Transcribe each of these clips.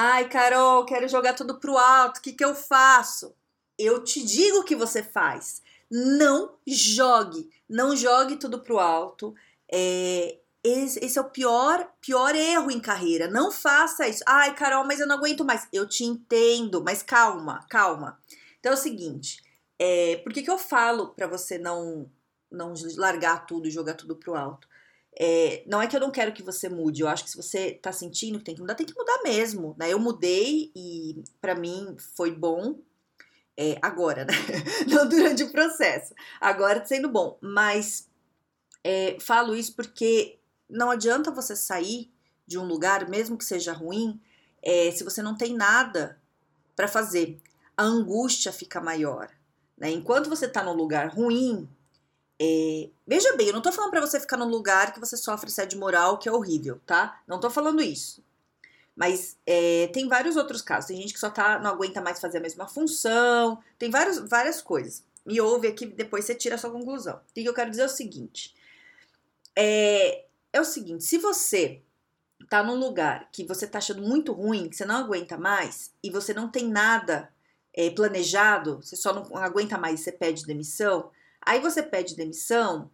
Ai, Carol, quero jogar tudo pro alto. O que, que eu faço? Eu te digo o que você faz. Não jogue. Não jogue tudo pro alto. É, esse, esse, é o pior, pior erro em carreira. Não faça isso. Ai, Carol, mas eu não aguento mais. Eu te entendo, mas calma, calma. Então é o seguinte: é, por que, que eu falo para você não, não largar tudo e jogar tudo pro alto? É, não é que eu não quero que você mude, eu acho que se você tá sentindo que tem que mudar, tem que mudar mesmo, né? Eu mudei e para mim foi bom. É, agora, né? Não durante o processo. Agora tá sendo bom. Mas é, falo isso porque não adianta você sair de um lugar, mesmo que seja ruim, é, se você não tem nada para fazer. A angústia fica maior. Né? Enquanto você tá num lugar ruim, é, veja bem, eu não tô falando para você ficar num lugar que você sofre assédio moral, que é horrível, tá? Não tô falando isso. Mas é, tem vários outros casos. Tem gente que só tá, não aguenta mais fazer a mesma função. Tem vários, várias coisas. Me ouve aqui, depois você tira a sua conclusão. O que eu quero dizer é o seguinte. É, é o seguinte, se você tá num lugar que você tá achando muito ruim, que você não aguenta mais, e você não tem nada é, planejado, você só não aguenta mais e você pede demissão, Aí você pede demissão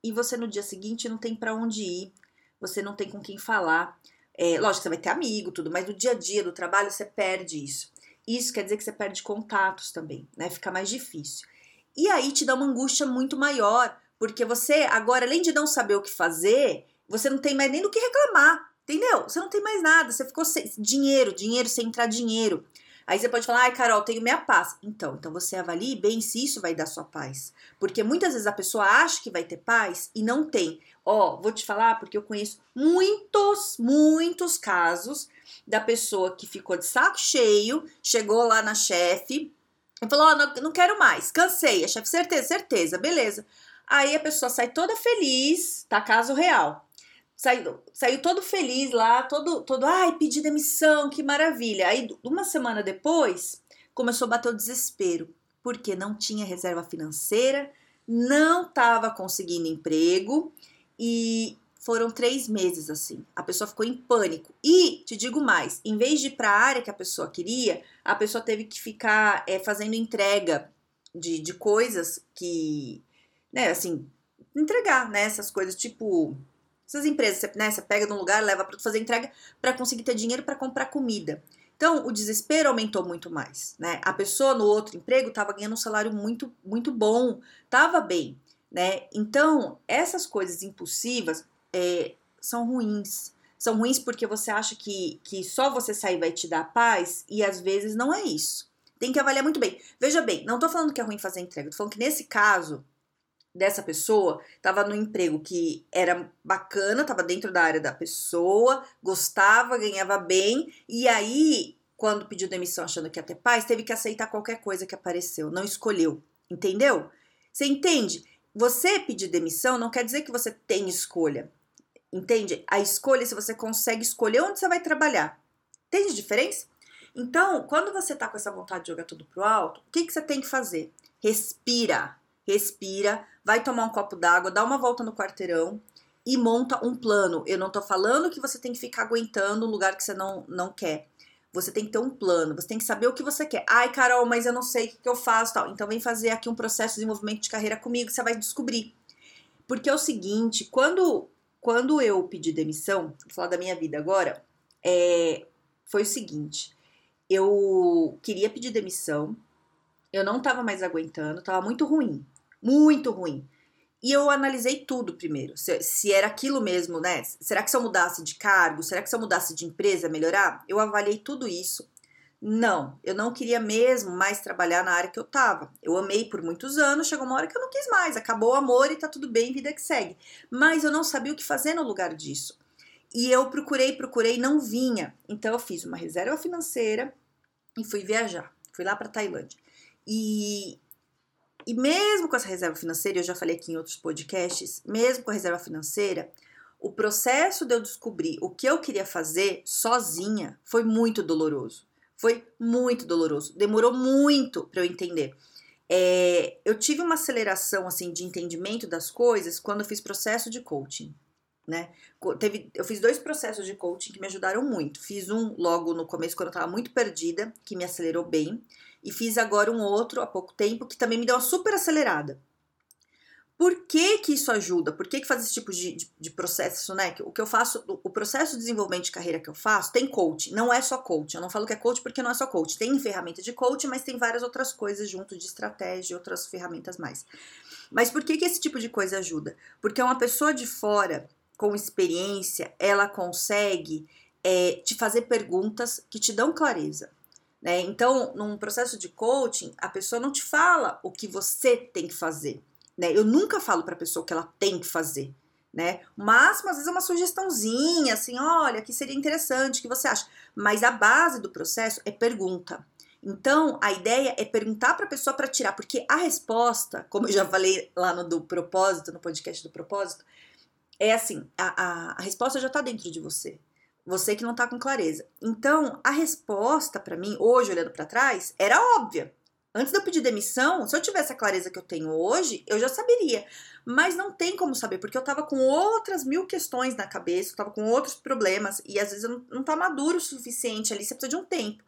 e você no dia seguinte não tem para onde ir, você não tem com quem falar. É, lógico você vai ter amigo, tudo, mas no dia a dia do trabalho você perde isso. Isso quer dizer que você perde contatos também, né? Fica mais difícil. E aí te dá uma angústia muito maior, porque você agora, além de não saber o que fazer, você não tem mais nem do que reclamar, entendeu? Você não tem mais nada, você ficou sem dinheiro, dinheiro sem entrar dinheiro. Aí você pode falar, ai, Carol, tenho minha paz. Então, então você avalie bem se isso vai dar sua paz. Porque muitas vezes a pessoa acha que vai ter paz e não tem. Ó, oh, vou te falar porque eu conheço muitos, muitos casos da pessoa que ficou de saco cheio, chegou lá na chefe e falou: oh, não, não quero mais, cansei. A chefe, certeza, certeza, beleza. Aí a pessoa sai toda feliz, tá? Caso real saiu, saiu todo feliz lá, todo, todo, ai, pedi demissão, que maravilha. Aí, uma semana depois, começou a bater o desespero, porque não tinha reserva financeira, não estava conseguindo emprego e foram três meses assim. A pessoa ficou em pânico. E, te digo mais, em vez de ir para a área que a pessoa queria, a pessoa teve que ficar é, fazendo entrega de, de coisas que, né, assim, entregar, né, essas coisas tipo essas empresas, você, né, você pega de um lugar, leva para fazer entrega para conseguir ter dinheiro para comprar comida. Então, o desespero aumentou muito mais, né? A pessoa no outro emprego estava ganhando um salário muito, muito bom, estava bem, né? Então, essas coisas impulsivas é, são ruins. São ruins porque você acha que, que só você sair vai te dar paz e às vezes não é isso. Tem que avaliar muito bem. Veja bem, não tô falando que é ruim fazer entrega, tô falando que nesse caso, dessa pessoa estava no emprego que era bacana, estava dentro da área da pessoa, gostava, ganhava bem, e aí, quando pediu demissão achando que ia ter paz, teve que aceitar qualquer coisa que apareceu, não escolheu, entendeu? Você entende? Você pedir demissão não quer dizer que você tem escolha, entende? A escolha é se você consegue escolher onde você vai trabalhar. Entende a diferença? Então, quando você tá com essa vontade de jogar tudo pro alto, o que, que você tem que fazer? Respira respira, vai tomar um copo d'água, dá uma volta no quarteirão e monta um plano. Eu não tô falando que você tem que ficar aguentando um lugar que você não, não quer. Você tem que ter um plano, você tem que saber o que você quer. Ai, Carol, mas eu não sei o que, eu faço tal. Então vem fazer aqui um processo de desenvolvimento de carreira comigo, você vai descobrir. Porque é o seguinte, quando, quando eu pedi demissão, vou falar da minha vida agora, é, foi o seguinte, eu queria pedir demissão, eu não tava mais aguentando, tava muito ruim muito ruim. E eu analisei tudo primeiro, se, se, era aquilo mesmo, né? Será que se eu mudasse de cargo, será que se eu mudasse de empresa melhorar? Eu avaliei tudo isso. Não, eu não queria mesmo mais trabalhar na área que eu tava. Eu amei por muitos anos, chegou uma hora que eu não quis mais, acabou o amor e tá tudo bem, vida que segue. Mas eu não sabia o que fazer no lugar disso. E eu procurei, procurei, não vinha. Então eu fiz uma reserva financeira e fui viajar Fui lá para Tailândia. E, e mesmo com essa reserva financeira, eu já falei aqui em outros podcasts, mesmo com a reserva financeira, o processo de eu descobrir o que eu queria fazer sozinha foi muito doloroso. Foi muito doloroso. Demorou muito para eu entender. É, eu tive uma aceleração assim de entendimento das coisas quando eu fiz processo de coaching né? Teve, eu fiz dois processos de coaching que me ajudaram muito. Fiz um logo no começo, quando eu estava muito perdida, que me acelerou bem. E fiz agora um outro há pouco tempo, que também me deu uma super acelerada. Por que que isso ajuda? Por que que faz esse tipo de, de, de processo, né? O que eu faço, o processo de desenvolvimento de carreira que eu faço tem coaching, não é só coaching. Eu não falo que é coaching porque não é só coaching. Tem ferramenta de coaching, mas tem várias outras coisas junto de estratégia, outras ferramentas mais. Mas por que que esse tipo de coisa ajuda? Porque uma pessoa de fora com experiência, ela consegue é, te fazer perguntas que te dão clareza. Né? Então, num processo de coaching, a pessoa não te fala o que você tem que fazer. Né? Eu nunca falo para a pessoa o que ela tem que fazer. Né? O máximo, às vezes, é uma sugestãozinha, assim, olha, que seria interessante, o que você acha? Mas a base do processo é pergunta. Então, a ideia é perguntar para a pessoa para tirar, porque a resposta, como eu já falei lá no do propósito, no podcast do propósito, é assim, a, a, a resposta já está dentro de você. Você que não está com clareza. Então, a resposta para mim, hoje olhando para trás, era óbvia. Antes de eu pedir demissão, se eu tivesse a clareza que eu tenho hoje, eu já saberia. Mas não tem como saber, porque eu tava com outras mil questões na cabeça, eu tava com outros problemas, e às vezes eu não, não tá maduro o suficiente ali, você precisa de um tempo.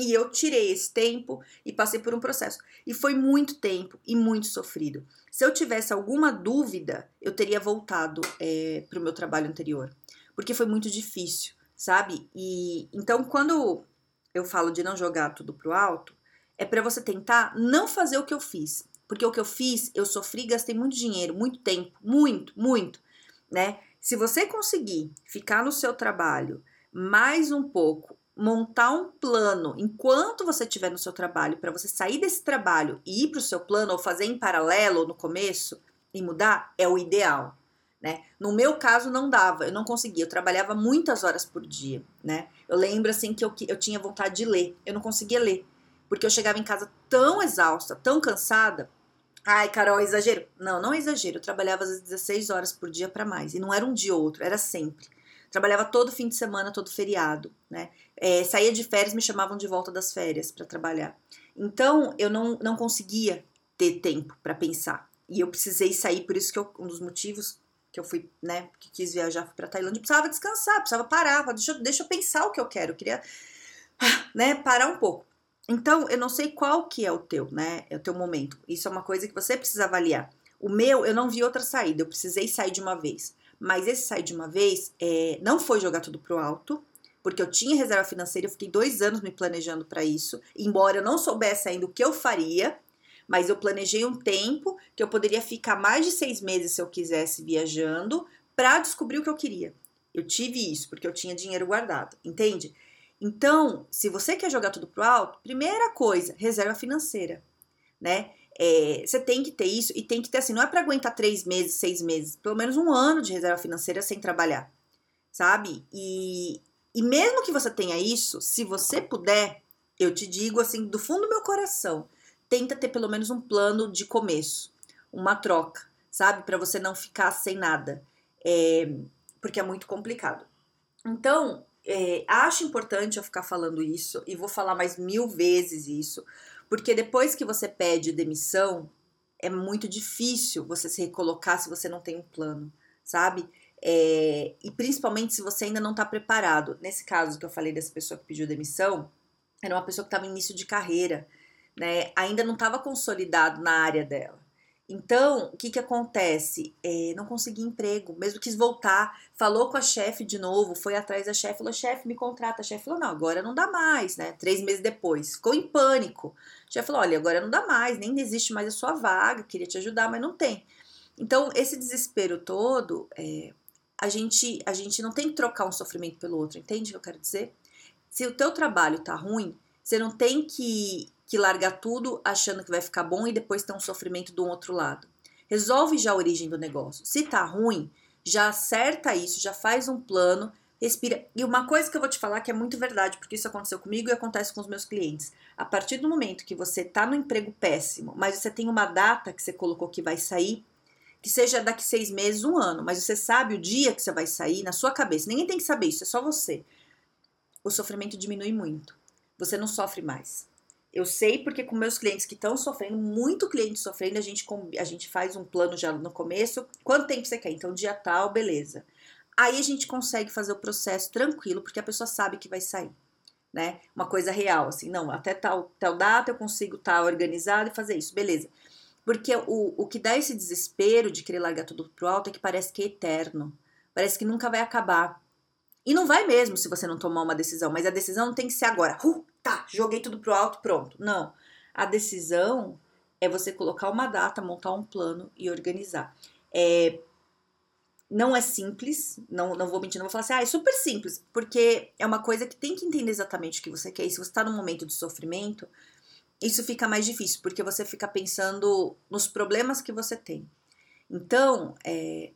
E eu tirei esse tempo e passei por um processo. E foi muito tempo e muito sofrido. Se eu tivesse alguma dúvida, eu teria voltado é, para o meu trabalho anterior, porque foi muito difícil, sabe? E então, quando eu falo de não jogar tudo pro alto, é para você tentar não fazer o que eu fiz, porque o que eu fiz, eu sofri, gastei muito dinheiro, muito tempo, muito, muito, né? Se você conseguir ficar no seu trabalho mais um pouco montar um plano enquanto você estiver no seu trabalho para você sair desse trabalho e ir para o seu plano ou fazer em paralelo no começo e mudar é o ideal, né? No meu caso não dava, eu não conseguia, eu trabalhava muitas horas por dia, né? Eu lembro assim que eu, eu tinha vontade de ler, eu não conseguia ler, porque eu chegava em casa tão exausta, tão cansada. Ai, Carol, exagero? Não, não é exagero. Eu trabalhava às 16 horas por dia para mais. E não era um dia ou outro, era sempre. Trabalhava todo fim de semana, todo feriado, né? É, saía de férias, me chamavam de volta das férias para trabalhar. Então, eu não, não conseguia ter tempo para pensar. E eu precisei sair, por isso que eu, um dos motivos que eu fui, né, que quis viajar para Tailândia, precisava descansar, precisava parar, deixa, deixa eu pensar o que eu quero, eu queria, né, parar um pouco. Então, eu não sei qual que é o teu, né, é o teu momento. Isso é uma coisa que você precisa avaliar. O meu, eu não vi outra saída, eu precisei sair de uma vez. Mas esse sair de uma vez é, não foi jogar tudo pro alto, porque eu tinha reserva financeira, eu fiquei dois anos me planejando para isso, embora eu não soubesse ainda o que eu faria, mas eu planejei um tempo que eu poderia ficar mais de seis meses se eu quisesse viajando para descobrir o que eu queria. Eu tive isso porque eu tinha dinheiro guardado, entende? Então, se você quer jogar tudo pro alto, primeira coisa, reserva financeira, né? É, você tem que ter isso e tem que ter assim, não é para aguentar três meses, seis meses, pelo menos um ano de reserva financeira sem trabalhar, sabe? E, e mesmo que você tenha isso, se você puder, eu te digo assim, do fundo do meu coração, tenta ter pelo menos um plano de começo, uma troca, sabe? Para você não ficar sem nada, é, porque é muito complicado. Então, é, acho importante eu ficar falando isso e vou falar mais mil vezes isso, porque depois que você pede demissão, é muito difícil você se recolocar se você não tem um plano, sabe? É, e principalmente se você ainda não está preparado. Nesse caso que eu falei dessa pessoa que pediu demissão, era uma pessoa que estava em início de carreira, né? Ainda não estava consolidado na área dela. Então, o que que acontece? É, não consegui emprego, mesmo quis voltar, falou com a chefe de novo, foi atrás da chefe, falou, chefe, me contrata. A chefe falou, não, agora não dá mais, né? Três meses depois, ficou em pânico. A chefe falou, olha, agora não dá mais, nem existe mais a sua vaga, queria te ajudar, mas não tem. Então, esse desespero todo, é, a, gente, a gente não tem que trocar um sofrimento pelo outro, entende o que eu quero dizer? Se o teu trabalho tá ruim, você não tem que que largar tudo achando que vai ficar bom e depois ter um sofrimento do outro lado. Resolve já a origem do negócio. Se tá ruim, já acerta isso, já faz um plano respira. E uma coisa que eu vou te falar que é muito verdade, porque isso aconteceu comigo e acontece com os meus clientes. A partir do momento que você tá no emprego péssimo, mas você tem uma data que você colocou que vai sair, que seja daqui seis meses, um ano, mas você sabe o dia que você vai sair na sua cabeça. Ninguém tem que saber isso, é só você. O sofrimento diminui muito. Você não sofre mais. Eu sei porque com meus clientes que estão sofrendo, muito cliente sofrendo, a gente, a gente faz um plano já no começo. Quanto tempo você quer? Então, dia tal, beleza. Aí a gente consegue fazer o processo tranquilo, porque a pessoa sabe que vai sair. Né? Uma coisa real, assim, não, até tal, tal data eu consigo estar tá organizado e fazer isso, beleza. Porque o, o que dá esse desespero de querer largar tudo pro alto é que parece que é eterno. Parece que nunca vai acabar. E não vai mesmo se você não tomar uma decisão, mas a decisão tem que ser agora. Uh, tá, joguei tudo pro alto, pronto. Não. A decisão é você colocar uma data, montar um plano e organizar. É, não é simples, não, não vou mentir, não vou falar assim, ah, é super simples, porque é uma coisa que tem que entender exatamente o que você quer. E se você está num momento de sofrimento, isso fica mais difícil, porque você fica pensando nos problemas que você tem. Então, é,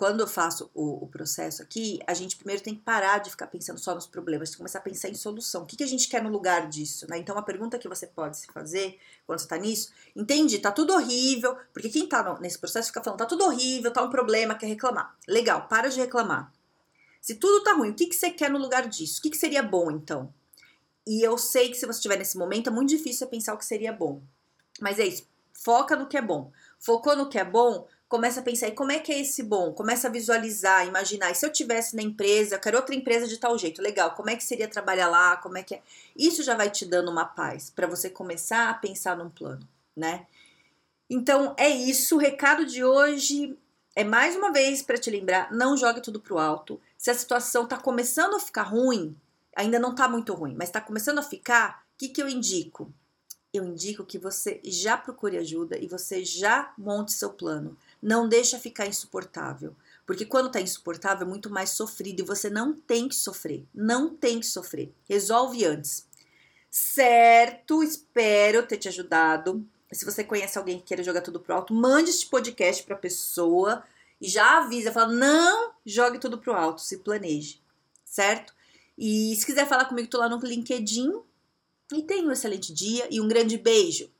quando eu faço o, o, processo aqui, a gente primeiro tem que parar de ficar pensando só nos problemas, começar a pensar em solução. O que, que a gente quer no lugar disso? Né? Então, uma pergunta que você pode se fazer quando você está nisso, entendi, tá tudo horrível, porque quem tá no, nesse processo fica falando, tá tudo horrível, tá um problema, quer reclamar. Legal, para de reclamar. Se tudo tá ruim, o que, que você quer no lugar disso? O que, que seria bom, então? E eu sei que se você estiver nesse momento, é muito difícil pensar o que seria bom. Mas é isso, foca no que é bom. Focou no que é bom, começa a pensar, e como é que é esse bom? Começa a visualizar, imaginar, e se eu tivesse na empresa, eu quero outra empresa de tal jeito, legal, como é que seria trabalhar lá, como é que é? Isso já vai te dando uma paz para você começar a pensar num plano, né? Então é isso, o recado de hoje é mais uma vez para te lembrar, não jogue tudo pro alto. Se a situação tá começando a ficar ruim, ainda não tá muito ruim, mas tá começando a ficar, o que que eu indico? Eu indico que você já procure ajuda e você já monte seu plano não deixa ficar insuportável. Porque quando tá insuportável é muito mais sofrido e você não tem que sofrer. Não tem que sofrer. Resolve antes. Certo? Espero ter te ajudado. Se você conhece alguém que queira jogar tudo pro alto, mande este podcast pra pessoa e já avisa, fala: "Não, jogue tudo pro alto, se planeje". Certo? E se quiser falar comigo, tô lá no LinkedIn. E tenha um excelente dia e um grande beijo.